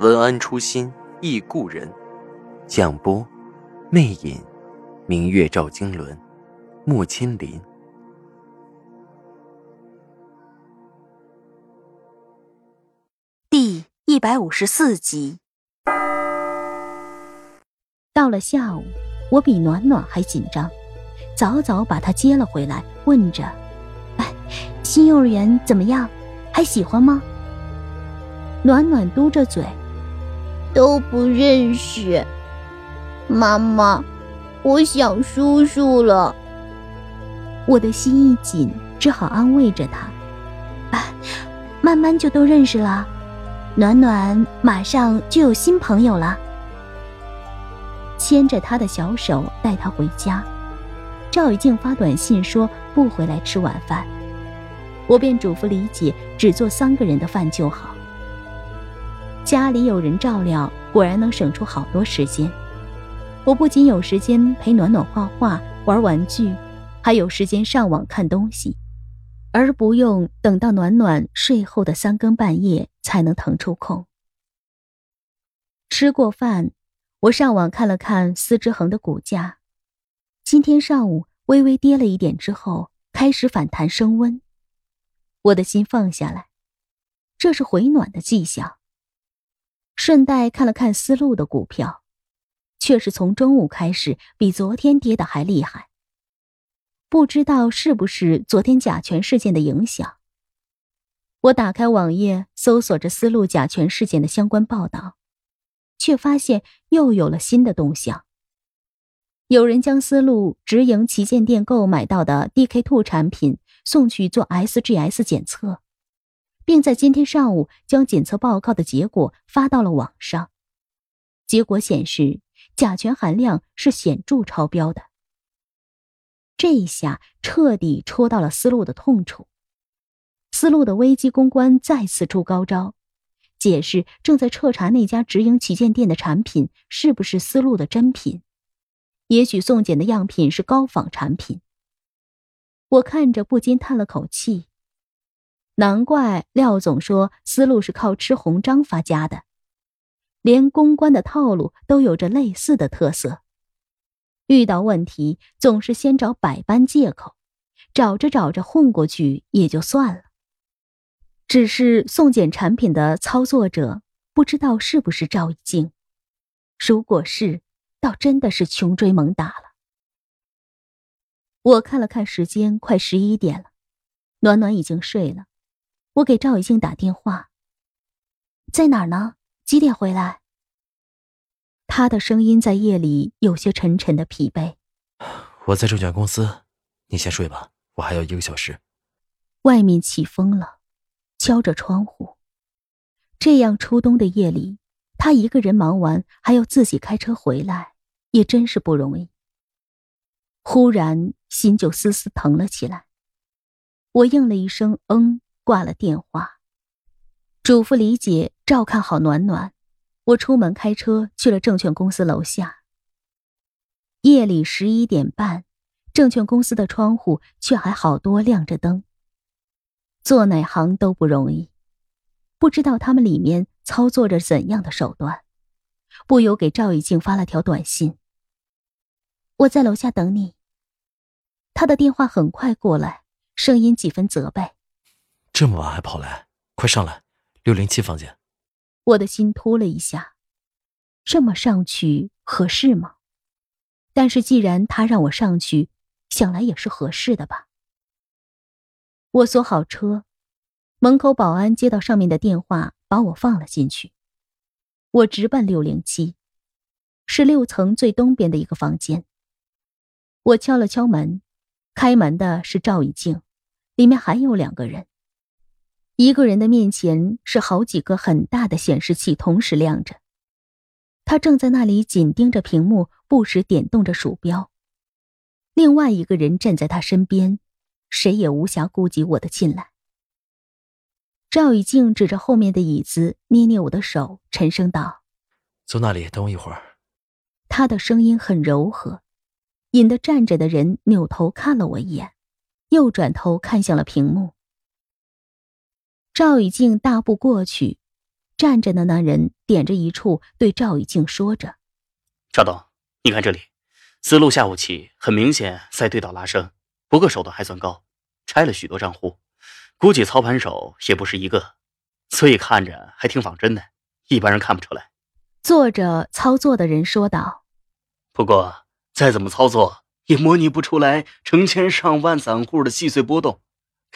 文安初心忆故人，蒋波魅影，明月照经纶，木千林。第一百五十四集。到了下午，我比暖暖还紧张。早早把他接了回来，问着：“哎，新幼儿园怎么样？还喜欢吗？”暖暖嘟着嘴：“都不认识。”妈妈，我想叔叔了。我的心一紧，只好安慰着他：“啊，慢慢就都认识了。暖暖马上就有新朋友了。”牵着他的小手，带他回家。赵以静发短信说不回来吃晚饭，我便嘱咐李姐只做三个人的饭就好。家里有人照料，果然能省出好多时间。我不仅有时间陪暖暖画画、玩玩具，还有时间上网看东西，而不用等到暖暖睡后的三更半夜才能腾出空。吃过饭，我上网看了看司之恒的股价。今天上午微微跌了一点之后，开始反弹升温。我的心放下来，这是回暖的迹象。顺带看了看思路的股票，却是从中午开始比昨天跌的还厉害。不知道是不是昨天甲醛事件的影响。我打开网页搜索着思路甲醛事件的相关报道，却发现又有了新的动向。有人将思路直营旗舰店购买到的 DK Two 产品送去做 SGS 检测，并在今天上午将检测报告的结果发到了网上。结果显示，甲醛含量是显著超标的。这一下彻底戳到了思路的痛处。思路的危机公关再次出高招，解释正在彻查那家直营旗舰店的产品是不是思路的真品。也许送检的样品是高仿产品。我看着不禁叹了口气，难怪廖总说思路是靠吃红章发家的，连公关的套路都有着类似的特色。遇到问题总是先找百般借口，找着找着混过去也就算了。只是送检产品的操作者不知道是不是赵一静，如果是。倒真的是穷追猛打了。我看了看时间，快十一点了，暖暖已经睡了。我给赵雨静打电话，在哪儿呢？几点回来？他的声音在夜里有些沉沉的疲惫。我在证券公司，你先睡吧，我还有一个小时。外面起风了，敲着窗户。这样初冬的夜里，他一个人忙完，还要自己开车回来。也真是不容易。忽然心就丝丝疼了起来，我应了一声“嗯”，挂了电话，嘱咐李姐照看好暖暖。我出门开车去了证券公司楼下。夜里十一点半，证券公司的窗户却还好多亮着灯。做哪行都不容易，不知道他们里面操作着怎样的手段，不由给赵以静发了条短信。我在楼下等你。他的电话很快过来，声音几分责备：“这么晚还跑来，快上来，六零七房间。”我的心突了一下，这么上去合适吗？但是既然他让我上去，想来也是合适的吧。我锁好车，门口保安接到上面的电话，把我放了进去。我直奔六零七，是六层最东边的一个房间。我敲了敲门，开门的是赵以静，里面还有两个人。一个人的面前是好几个很大的显示器同时亮着，他正在那里紧盯着屏幕，不时点动着鼠标。另外一个人站在他身边，谁也无暇顾及我的进来。赵以静指着后面的椅子，捏捏我的手，沉声道：“坐那里等我一会儿。”他的声音很柔和，引得站着的人扭头看了我一眼，又转头看向了屏幕。赵雨静大步过去，站着的那人点着一处，对赵雨静说着：“赵董，你看这里。”思路下午起，很明显在对倒拉升，不过手段还算高，拆了许多账户，估计操盘手也不是一个，所以看着还挺仿真的，一般人看不出来。坐着操作的人说道：“不过再怎么操作，也模拟不出来成千上万散户的细碎波动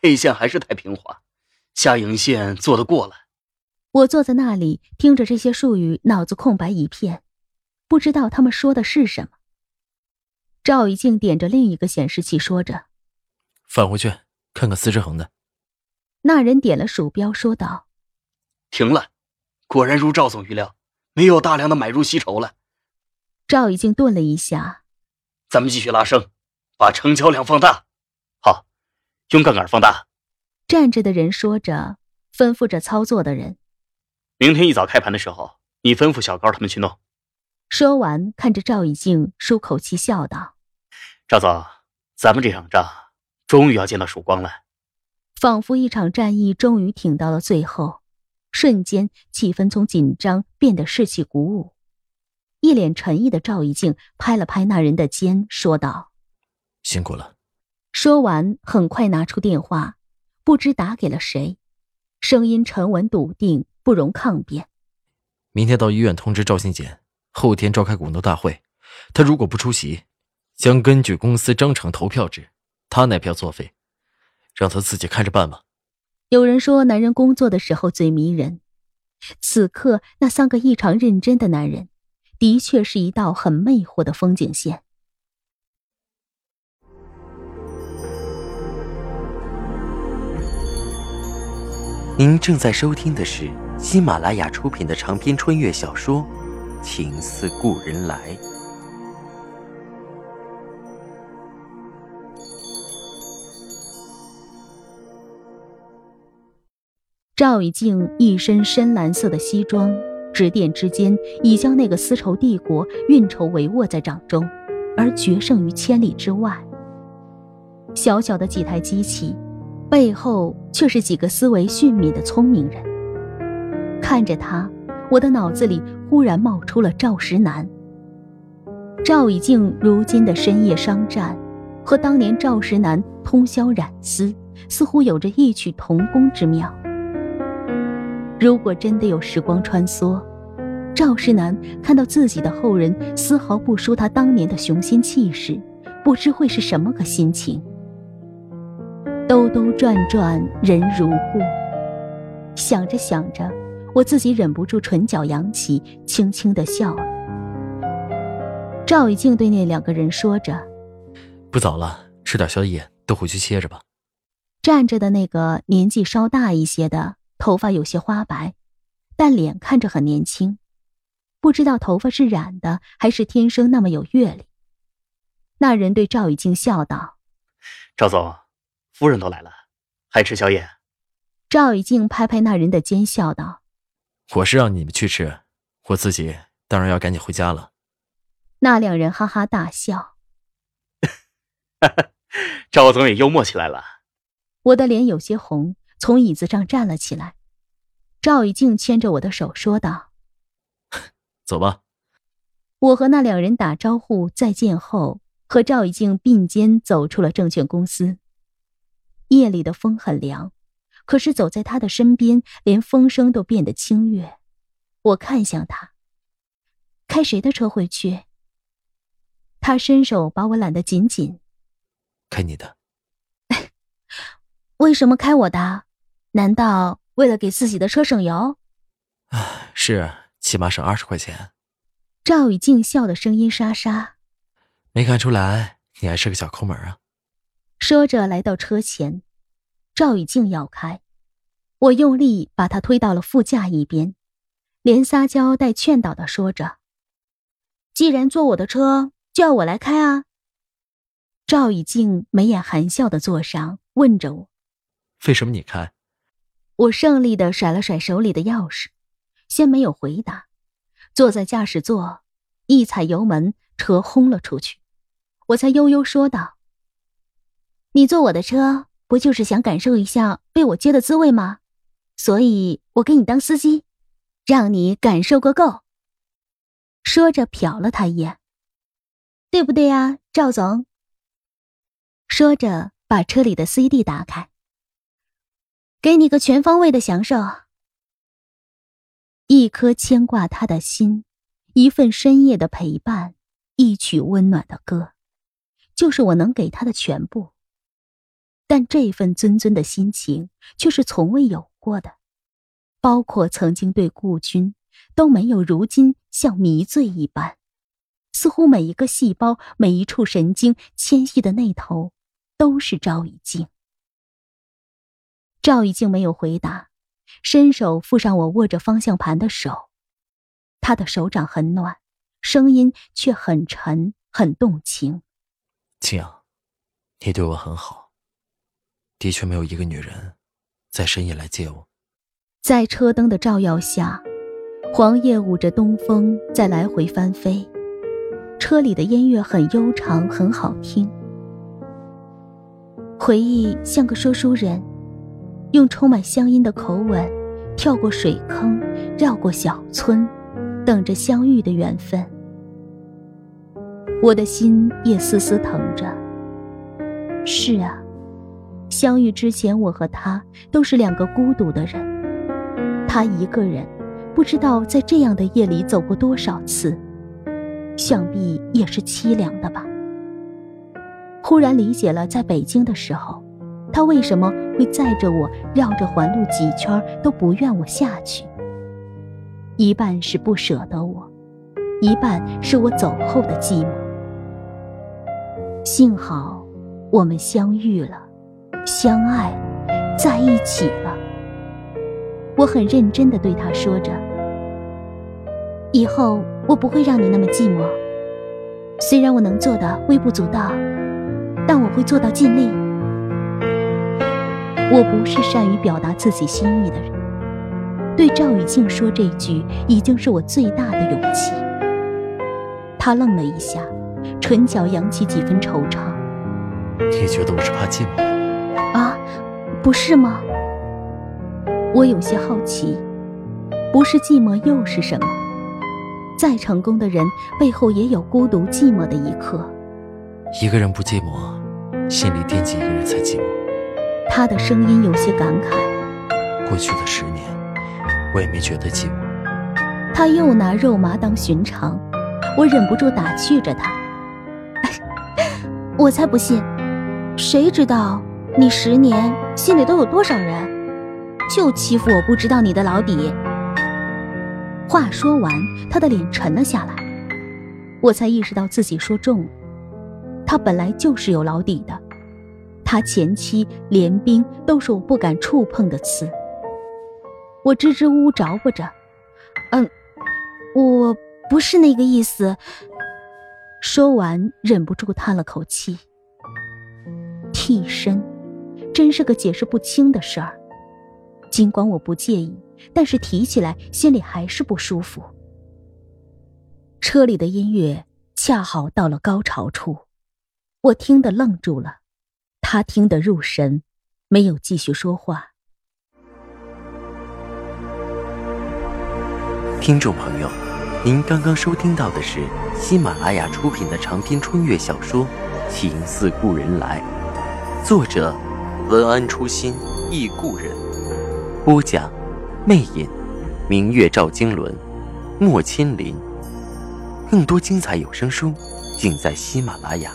，K 线还是太平滑，下影线做得过来。”我坐在那里听着这些术语，脑子空白一片，不知道他们说的是什么。赵以静点着另一个显示器，说着：“返回去看看司之恒的。”那人点了鼠标，说道：“停了，果然如赵总预料，没有大量的买入吸筹了。”赵以静顿了一下：“咱们继续拉升，把成交量放大。好，用杠杆放大。”站着的人说着，吩咐着操作的人：“明天一早开盘的时候，你吩咐小高他们去弄。”说完，看着赵以静，舒口气，笑道。赵总，咱们这场仗终于要见到曙光了。仿佛一场战役终于挺到了最后，瞬间气氛从紧张变得士气鼓舞。一脸沉意的赵一静拍了拍那人的肩，说道：“辛苦了。”说完，很快拿出电话，不知打给了谁，声音沉稳笃定，不容抗辩。明天到医院通知赵新简，后天召开股东大会，他如果不出席。将根据公司章程投票制，他那票作废，让他自己看着办吧。有人说，男人工作的时候最迷人。此刻，那三个异常认真的男人，的确是一道很魅惑的风景线。您正在收听的是喜马拉雅出品的长篇穿越小说《情似故人来》。赵以静一身深蓝色的西装，指点之间已将那个丝绸帝国运筹帷幄在掌中，而决胜于千里之外。小小的几台机器，背后却是几个思维迅敏的聪明人。看着他，我的脑子里忽然冒出了赵石南。赵以静如今的深夜商战，和当年赵石南通宵染丝，似乎有着异曲同工之妙。如果真的有时光穿梭，赵石南看到自己的后人丝毫不输他当年的雄心气势，不知会是什么个心情。兜兜转转人如故，想着想着，我自己忍不住唇角扬起，轻轻的笑了。赵以静对那两个人说着：“不早了，吃点宵夜，都回去歇着吧。”站着的那个年纪稍大一些的。头发有些花白，但脸看着很年轻，不知道头发是染的还是天生那么有阅历。那人对赵以静笑道：“赵总，夫人都来了，还吃宵夜？”赵以静拍拍那人的肩，笑道：“我是让你们去吃，我自己当然要赶紧回家了。”那两人哈哈大笑。赵总也幽默起来了。我的脸有些红。从椅子上站了起来，赵以静牵着我的手说道：“走吧。”我和那两人打招呼再见后，和赵以静并肩走出了证券公司。夜里的风很凉，可是走在他的身边，连风声都变得清悦。我看向他：“开谁的车回去？”他伸手把我揽得紧紧：“开你的。”为什么开我的？难道为了给自己的车省油？唉，是，起码省二十块钱。赵以静笑的声音沙沙，没看出来你还是个小抠门啊。说着来到车前，赵以静要开，我用力把他推到了副驾一边，连撒娇带劝导的说着：“既然坐我的车，就要我来开啊。”赵以静眉眼含笑的坐上，问着我：“为什么你开？”我胜利的甩了甩手里的钥匙，先没有回答，坐在驾驶座，一踩油门，车轰了出去。我才悠悠说道：“你坐我的车，不就是想感受一下被我接的滋味吗？所以我给你当司机，让你感受个够。”说着瞟了他一眼，对不对呀，赵总？说着把车里的 CD 打开，给你个全方位的享受，一颗牵挂他的心，一份深夜的陪伴，一曲温暖的歌。就是我能给他的全部，但这份尊尊的心情却是从未有过的，包括曾经对顾君，都没有如今像迷醉一般，似乎每一个细胞、每一处神经纤细的那头，都是赵以静。赵以静没有回答，伸手附上我握着方向盘的手，他的手掌很暖，声音却很沉，很动情。青阳，你对我很好。的确没有一个女人，在深夜来接我。在车灯的照耀下，黄叶舞着东风在来回翻飞，车里的音乐很悠长，很好听。回忆像个说书人，用充满乡音的口吻，跳过水坑，绕过小村，等着相遇的缘分。我的心也丝丝疼着。是啊，相遇之前，我和他都是两个孤独的人。他一个人，不知道在这样的夜里走过多少次，想必也是凄凉的吧。忽然理解了，在北京的时候，他为什么会载着我绕着环路几圈都不愿我下去。一半是不舍得我，一半是我走后的寂寞。幸好，我们相遇了，相爱，在一起了。我很认真的对他说着：“以后我不会让你那么寂寞。虽然我能做的微不足道，但我会做到尽力。我不是善于表达自己心意的人，对赵雨静说这句，已经是我最大的勇气。”他愣了一下。唇角扬起几分惆怅。你觉得我是怕寂寞？啊，不是吗？我有些好奇，不是寂寞又是什么？再成功的人背后也有孤独寂寞的一刻。一个人不寂寞，心里惦记一个人才寂寞。他的声音有些感慨。过去的十年，我也没觉得寂寞。他又拿肉麻当寻常，我忍不住打趣着他。我才不信，谁知道你十年心里都有多少人？就欺负我不知道你的老底。话说完，他的脸沉了下来，我才意识到自己说重了。他本来就是有老底的，他前妻连兵都是我不敢触碰的刺。我支支吾吾着不着：“嗯，我不是那个意思。”说完，忍不住叹了口气。替身，真是个解释不清的事儿。尽管我不介意，但是提起来心里还是不舒服。车里的音乐恰好到了高潮处，我听得愣住了，他听得入神，没有继续说话。听众朋友。您刚刚收听到的是喜马拉雅出品的长篇穿越小说《情似故人来》，作者文安初心忆故人，播讲魅影，明月照经纶，莫千林。更多精彩有声书尽在喜马拉雅。